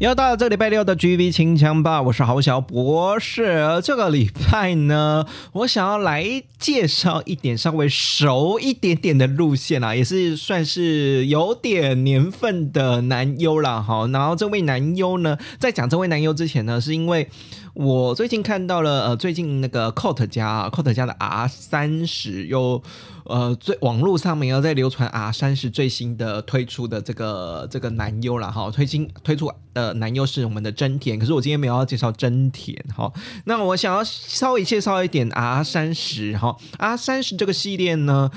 又到了这个礼拜六的 GV 清枪吧，我是豪小博士。这个礼拜呢，我想要来介绍一点稍微熟一点点的路线啦，也是算是有点年份的男优啦哈。然后这位男优呢，在讲这位男优之前呢，是因为。我最近看到了，呃，最近那个 Cot 家，Cot 家的 R 三十又，呃，最网络上面又在流传 R 三十最新的推出的这个这个男优了哈，推新推出的男优是我们的真田，可是我今天没有要介绍真田哈，那我想要稍微介绍一点 R 三十哈，R 三十这个系列呢。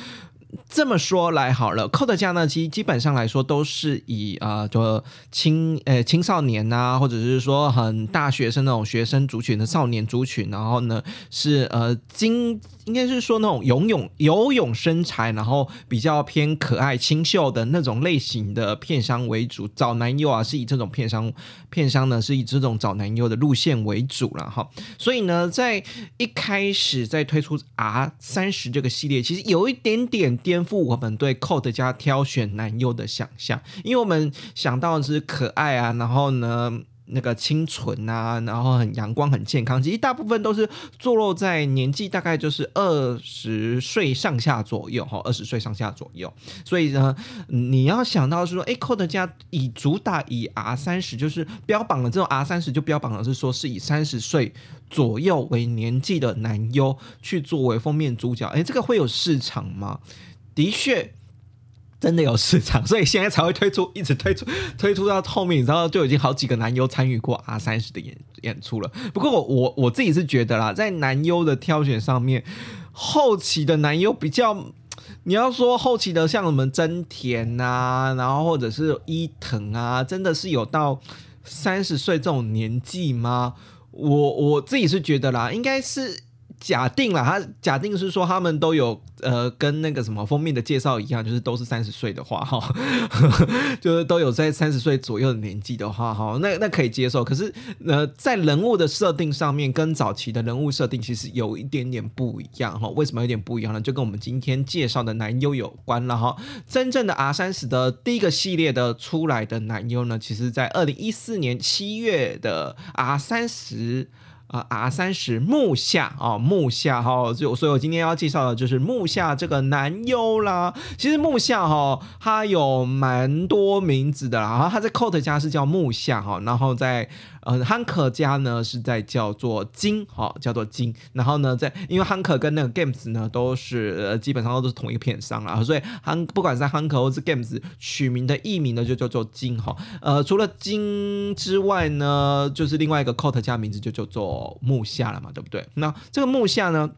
这么说来好了，Code 家呢，其实基本上来说都是以啊，就青呃青少年呐，或者是说很大学生那种学生族群的少年族群，然后呢是呃经。应该是说那种游泳游泳身材，然后比较偏可爱清秀的那种类型的片商为主，找男优啊是以这种片商片商呢是以这种找男优的路线为主了哈。所以呢，在一开始在推出 R 三十这个系列，其实有一点点颠覆我们对 Code 加挑选男优的想象，因为我们想到的是可爱啊，然后呢。那个清纯啊，然后很阳光、很健康，其实大部分都是坐落在年纪大概就是二十岁上下左右，哈，二十岁上下左右。所以呢，你要想到是说，哎，Code 家以主打以 R 三十，就是标榜了这种 R 三十，就标榜了是说是以三十岁左右为年纪的男优去作为封面主角，哎，这个会有市场吗？的确。真的有市场，所以现在才会推出，一直推出，推出到后面，你知道就已经好几个男优参与过 R 三十的演演出了。不过我我自己是觉得啦，在男优的挑选上面，后期的男优比较，你要说后期的像什么真田啊，然后或者是伊藤啊，真的是有到三十岁这种年纪吗？我我自己是觉得啦，应该是。假定了，他假定是说他们都有呃，跟那个什么封面的介绍一样，就是都是三十岁的话哈，就是都有在三十岁左右的年纪的话哈，那那可以接受。可是呃，在人物的设定上面，跟早期的人物设定其实有一点点不一样哈。为什么有点不一样呢？就跟我们今天介绍的男优有关了哈。真正的 R 三十的第一个系列的出来的男优呢，其实在二零一四年七月的 R 三十。啊，R 三十木下啊，木下哈，就所以我今天要介绍的就是木下这个男优啦。其实木下哈，他有蛮多名字的啦，然后他在 Coat 家是叫木下哈，然后在。呃，，Hunk 家呢是在叫做金，哈，叫做金。然后呢，在因为 Hunk 跟那个 Games 呢都是呃基本上都是同一个片商啦，所以 Hank 不管是 Hank 或是 Games 取名的艺名呢就叫做金，哈。呃，除了金之外呢，就是另外一个 Cot 家名字就叫做木下了嘛，对不对？那这个木下呢，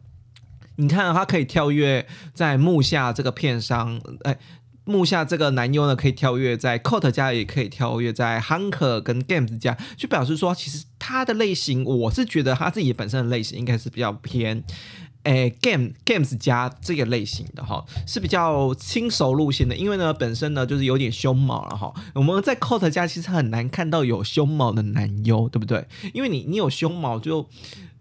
你看它可以跳跃在木下这个片商，哎。木下这个男优呢，可以跳跃在 Coat 家，也可以跳跃在 Hunker 跟 Games 家，就表示说，其实他的类型，我是觉得他自己本身的类型应该是比较偏，诶，Game Games 家这个类型的哈，是比较轻熟路线的，因为呢，本身呢就是有点胸毛了哈。我们在 Coat 家其实很难看到有胸毛的男优，对不对？因为你你有胸毛就。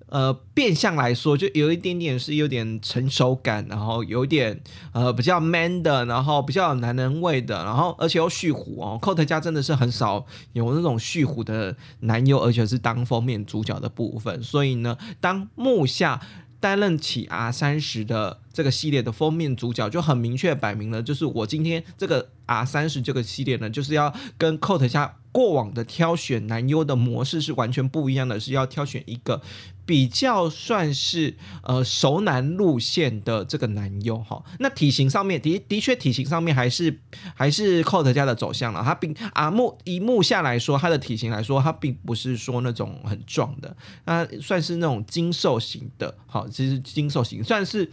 呃，变相来说，就有一点点是有点成熟感，然后有点呃比较 man 的，然后比较有男人味的，然后而且又蓄胡哦。cot 家真的是很少有那种蓄胡的男优，而且是当封面主角的部分。所以呢，当木下担任起 R 三十的这个系列的封面主角，就很明确摆明了，就是我今天这个 R 三十这个系列呢，就是要跟 cot 家过往的挑选男优的模式是完全不一样的，是要挑选一个。比较算是呃熟男路线的这个男优哈，那体型上面的的确体型上面还是还是 Cot 家的走向了，他并啊目以目下来说，他的体型来说，他并不是说那种很壮的，那算是那种精瘦型的，好，其实精瘦型算是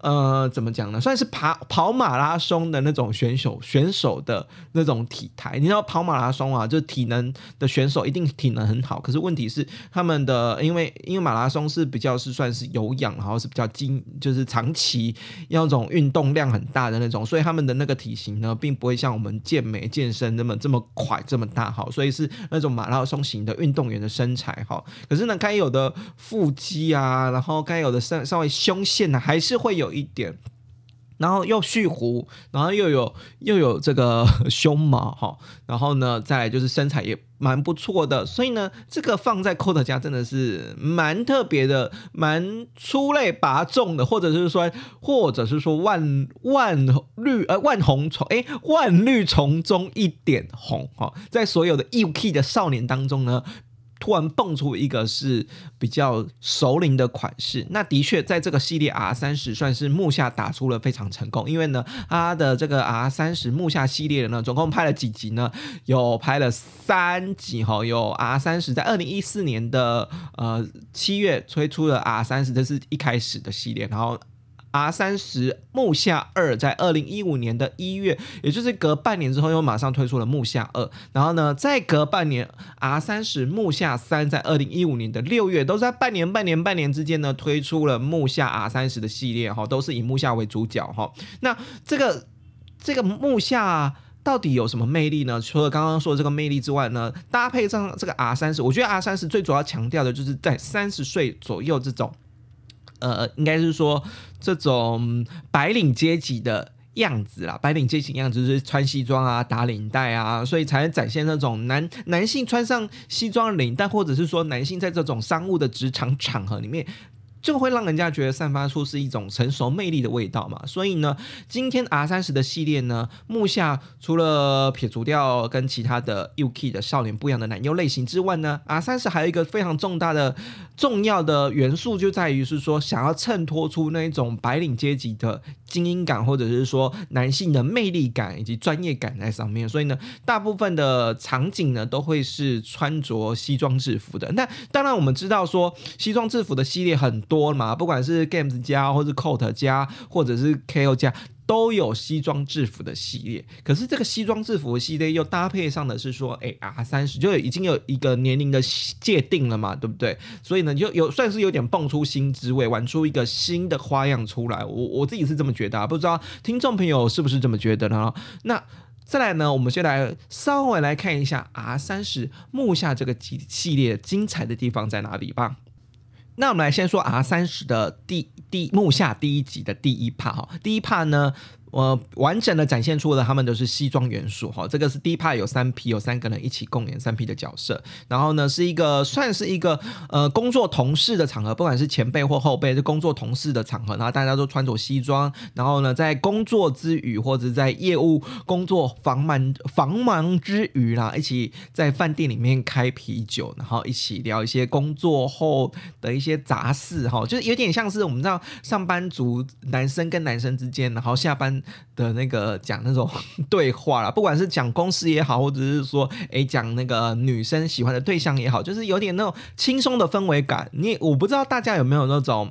呃，怎么讲呢？算是跑跑马拉松的那种选手选手的那种体态。你知道跑马拉松啊，就体能的选手一定体能很好。可是问题是他们的，因为因为马拉松是比较是算是有氧，然后是比较精，就是长期要那种运动量很大的那种，所以他们的那个体型呢，并不会像我们健美健身那么这么快这么大哈。所以是那种马拉松型的运动员的身材哈。可是呢，该有的腹肌啊，然后该有的稍稍微胸线呢，还是会有。一点，然后又蓄胡，然后又有又有这个胸毛哈，然后呢，再来就是身材也蛮不错的，所以呢，这个放在 Cot 家真的是蛮特别的，蛮出类拔众的，或者是说，或者是说万万绿呃万红丛哎万绿丛中一点红哈，在所有的 UK 的少年当中呢。突然蹦出一个是比较熟龄的款式，那的确在这个系列 R 三十算是木下打出了非常成功，因为呢，它的这个 R 三十木下系列呢，总共拍了几集呢？有拍了三集哈，有 R 三十在二零一四年的呃七月推出了 R 三十，这是一开始的系列，然后。R 三十木下二在二零一五年的一月，也就是隔半年之后，又马上推出了木下二。然后呢，再隔半年，R 三十木下三在二零一五年的六月，都在半年、半年、半年之间呢，推出了木下 R 三十的系列哈，都是以木下为主角哈。那这个这个木下到底有什么魅力呢？除了刚刚说的这个魅力之外呢，搭配上这个 R 三十，我觉得 R 三十最主要强调的就是在三十岁左右这种。呃，应该是说这种白领阶级的样子啦，白领阶级样子就是穿西装啊，打领带啊，所以才能展现那种男男性穿上西装领带，或者是说男性在这种商务的职场场合里面。就会让人家觉得散发出是一种成熟魅力的味道嘛，所以呢，今天 R 三十的系列呢，木下除了撇除掉跟其他的 UK 的少年不一样的男优类型之外呢，R 三十还有一个非常重大的重要的元素，就在于是说想要衬托出那一种白领阶级的精英感，或者是说男性的魅力感以及专业感在上面，所以呢，大部分的场景呢都会是穿着西装制服的。那当然我们知道说西装制服的系列很。多嘛，不管是 Games 家，或是 Coat 家，或者是 KO 家，都有西装制服的系列。可是这个西装制服系列又搭配上的是说，哎，R 三十就已经有一个年龄的界定了嘛，对不对？所以呢，就有算是有点蹦出新滋味，玩出一个新的花样出来。我我自己是这么觉得，啊不知道听众朋友是不是这么觉得呢？那再来呢，我们先来稍微来看一下 R 三十木下这个系系列精彩的地方在哪里吧。那我们来先说 R 三十的第第目下第一集的第一 part 哈，第一 part 呢。我完整的展现出了他们都是西装元素哈，这个是第一派有三批有三个人一起共演三批的角色，然后呢是一个算是一个呃工作同事的场合，不管是前辈或后辈，是工作同事的场合，然后大家都穿着西装，然后呢在工作之余或者在业务工作繁忙繁忙之余啦，一起在饭店里面开啤酒，然后一起聊一些工作后的一些杂事哈，就是有点像是我们知道上班族男生跟男生之间，然后下班。的那个讲那种 对话了，不管是讲公司也好，或者是说哎讲那个女生喜欢的对象也好，就是有点那种轻松的氛围感。你我不知道大家有没有那种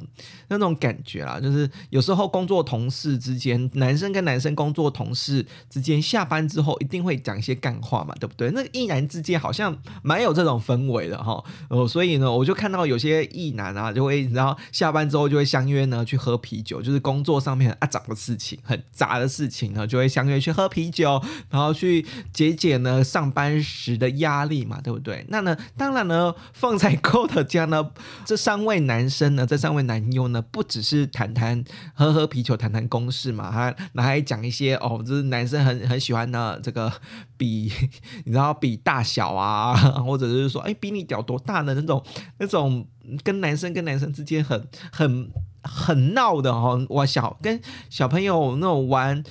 那种感觉啦，就是有时候工作同事之间，男生跟男生工作同事之间，下班之后一定会讲一些干话嘛，对不对？那个艺男之间好像蛮有这种氛围的哈。哦，所以呢，我就看到有些艺男啊，就会然后下班之后就会相约呢去喝啤酒，就是工作上面啊找的事情很。杂的事情呢，就会相约去喝啤酒，然后去解解呢上班时的压力嘛，对不对？那呢，当然呢，放在 c o t 家呢，这三位男生呢，这三位男优呢，不只是谈谈喝喝啤酒、谈谈公事嘛，还那还讲一些哦，就是男生很很喜欢的这个比，你知道比大小啊，或者是说，哎，比你屌多大的那种那种，跟男生跟男生之间很很。很闹的哈，我小跟小朋友那种玩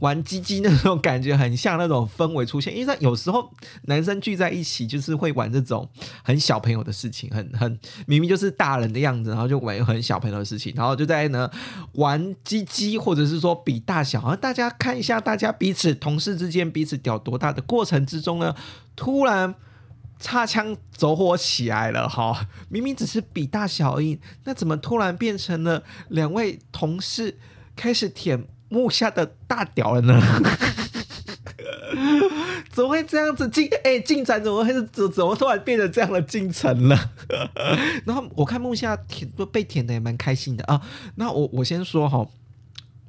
玩鸡鸡那种感觉，很像那种氛围出现。因为有时候男生聚在一起，就是会玩这种很小朋友的事情，很很明明就是大人的样子，然后就玩很小朋友的事情，然后就在呢玩鸡鸡，或者是说比大小。然后大家看一下，大家彼此同事之间彼此屌多大的过程之中呢，突然。擦枪走火起来了哈！明明只是比大小而已，那怎么突然变成了两位同事开始舔木下的大屌了呢？怎么会这样子进？哎，进展怎么会怎怎么突然变成这样的进程了？然后我看木下舔被舔的也蛮开心的啊。那我我先说哈，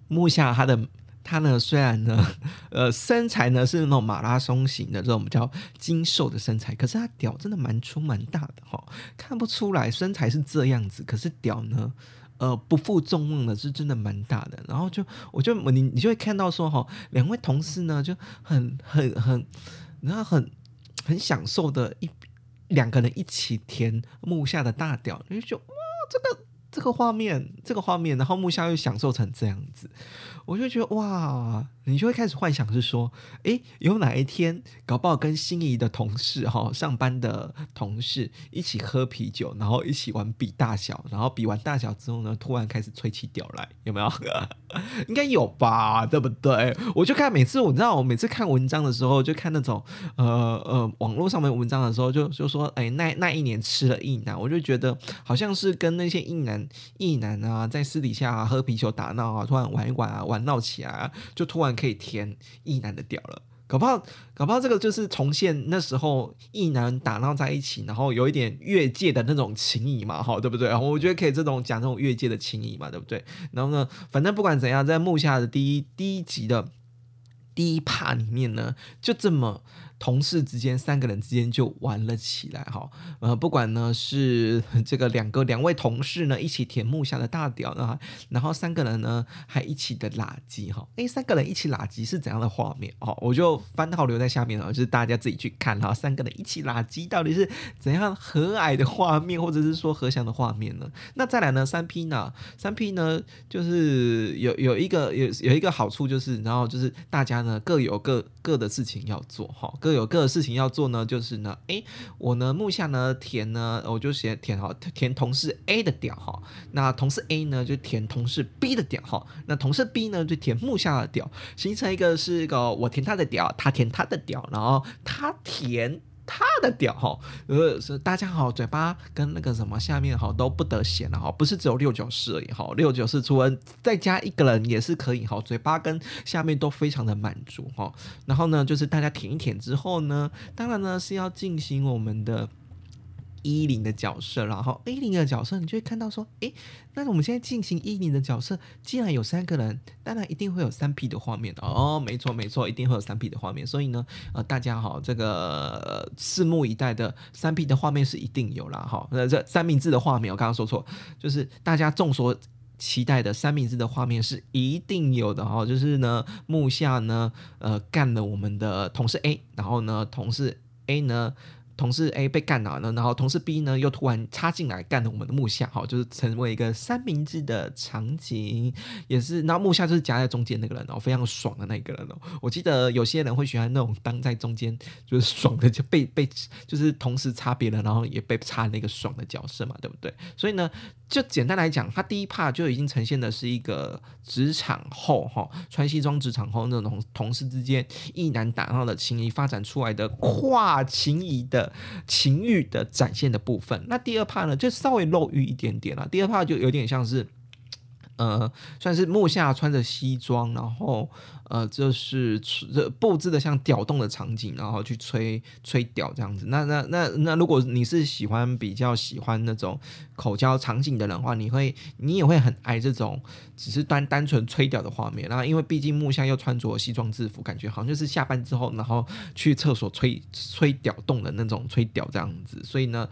木下他的他呢，虽然呢，呃，身材呢是那种马拉松型的这种比较精瘦的身材，可是他屌真的蛮粗蛮大的哈，看不出来身材是这样子，可是屌呢？呃，不负众望的是真的蛮大的，然后就我就你你就会看到说哈，两位同事呢就很很很，然后很很享受的一两个人一起填木下的大屌，你就哇这个这个画面这个画面，然后木下又享受成这样子，我就觉得哇。你就会开始幻想是说，诶，有哪一天搞不好跟心仪的同事哈，上班的同事一起喝啤酒，然后一起玩比大小，然后比完大小之后呢，突然开始吹起屌来，有没有？应该有吧，对不对？我就看每次，我知道我每次看文章的时候，就看那种呃呃网络上面文章的时候，就就说，哎，那那一年吃了一男，我就觉得好像是跟那些一男一男啊，在私底下喝啤酒打闹啊，突然玩一玩啊，玩闹起来啊，就突然。可以填异男的屌了，搞不好，搞不好这个就是重现那时候异男打闹在一起，然后有一点越界的那种情谊嘛，哈，对不对？我觉得可以这种讲这种越界的情谊嘛，对不对？然后呢，反正不管怎样，在木下的第一第一集的第一 part 里面呢，就这么。同事之间三个人之间就玩了起来哈，呃，不管呢是 这个两个两位同事呢一起舔木下的大屌呢，然后三个人呢还一起的拉鸡哈，哎，三个人一起拉鸡是怎样的画面哦？我就翻到留在下面了，就是大家自己去看哈，三个人一起拉鸡到底是怎样和蔼的画面，或者是说和祥的画面呢？那再来呢，三 P 呢，三 P 呢就是有有一个有有一个好处就是，然后就是大家呢各有各各的事情要做哈。有各的事情要做呢，就是呢，哎，我呢目下呢填呢，我就写填好，填同事 A 的屌哈，那同事 A 呢就填同事 B 的屌哈，那同事 B 呢就填目下的屌，形成一个是一个我填他的屌，他填他的屌，然后他填。他的屌哈，呃，是大家好，嘴巴跟那个什么下面哈都不得闲了哈，不是只有六九四而已哈，六九四除了再加一个人也是可以哈，嘴巴跟下面都非常的满足哈。然后呢，就是大家舔一舔之后呢，当然呢是要进行我们的。一零的角色，然后 A 零的角色，你就会看到说，诶，那我们现在进行一零的角色，既然有三个人，当然一定会有三 P 的画面哦，没错没错，一定会有三 P 的画面，所以呢，呃，大家好，这个拭目以待的三 P 的画面是一定有啦，哈，那这三明治的画面，我刚刚说错，就是大家众所期待的三明治的画面是一定有的哈，就是呢，木下呢，呃，干了我们的同事 A，然后呢，同事 A 呢。同事 A 被干了，然后同事 B 呢又突然插进来干了我们的木下，好，就是成为一个三明治的场景，也是，然后木下就是夹在中间那个人哦，非常爽的那个人哦。我记得有些人会喜欢那种当在中间就是爽的，就被被就是同时插别人，然后也被插那个爽的角色嘛，对不对？所以呢，就简单来讲，他第一怕就已经呈现的是一个职场后哈，穿西装职场后那种同事之间一男打闹的情谊发展出来的跨情谊的。情欲的展现的部分，那第二怕呢，就稍微露欲一点点了。第二怕就有点像是，呃，算是木下穿着西装，然后。呃，就是这布置的像屌动的场景，然后去吹吹屌这样子。那那那那，如果你是喜欢比较喜欢那种口交场景的人话，你会你也会很爱这种只是单单纯吹屌的画面。然后因为毕竟木下又穿着西装制服，感觉好像就是下班之后，然后去厕所吹吹屌动的那种吹屌这样子。所以呢，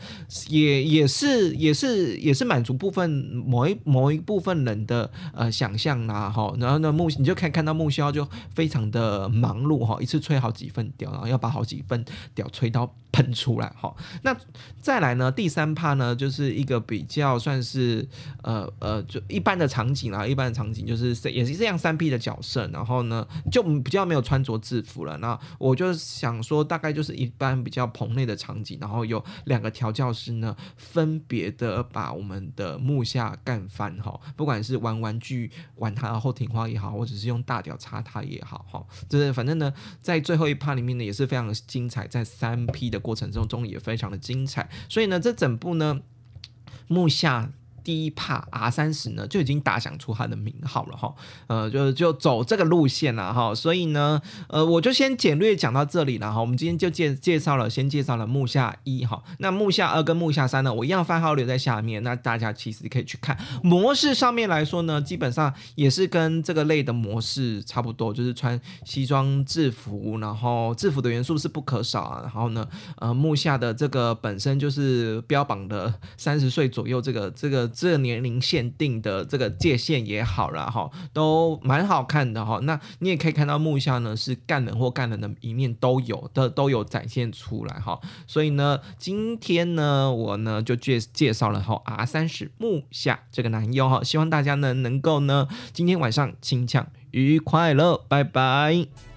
也也是也是也是满足部分某一某一部分人的呃想象啦哈。然后呢木你就可以看到木萧就。非常的忙碌哈，一次吹好几份屌，然后要把好几份屌吹到喷出来哈。那再来呢，第三趴呢，就是一个比比较算是呃呃，就一般的场景啦，一般的场景就是也是这样三 P 的角色，然后呢就比较没有穿着制服了。那我就想说，大概就是一般比较棚内的场景，然后有两个调教师呢，分别的把我们的木下干翻哈，不管是玩玩具玩他的后庭花也好，或者是用大屌插他。也好哈，就是反正呢，在最后一趴里面呢，也是非常的精彩，在三 P 的过程中中也非常的精彩，所以呢，这整部呢，木下第一帕 R 三十呢就已经打响出它的名号了哈，呃，就就走这个路线了哈，所以呢，呃，我就先简略讲到这里了哈。我们今天就介介绍了，先介绍了木下一哈，那木下二跟木下三呢，我一样番号留在下面，那大家其实可以去看。模式上面来说呢，基本上也是跟这个类的模式差不多，就是穿西装制服，然后制服的元素是不可少啊，然后呢，呃，木下的这个本身就是标榜的三十岁左右这个这个这个年龄限定的这个界限也好了哈，都蛮好看的哈。那你也可以看到木下呢是干人或干人的一面都有的都有展现出来哈。所以呢，今天呢我呢就介介绍了哈 R 三十木下这个男优哈，希望大家呢能够呢今天晚上清抢愉快乐，拜拜。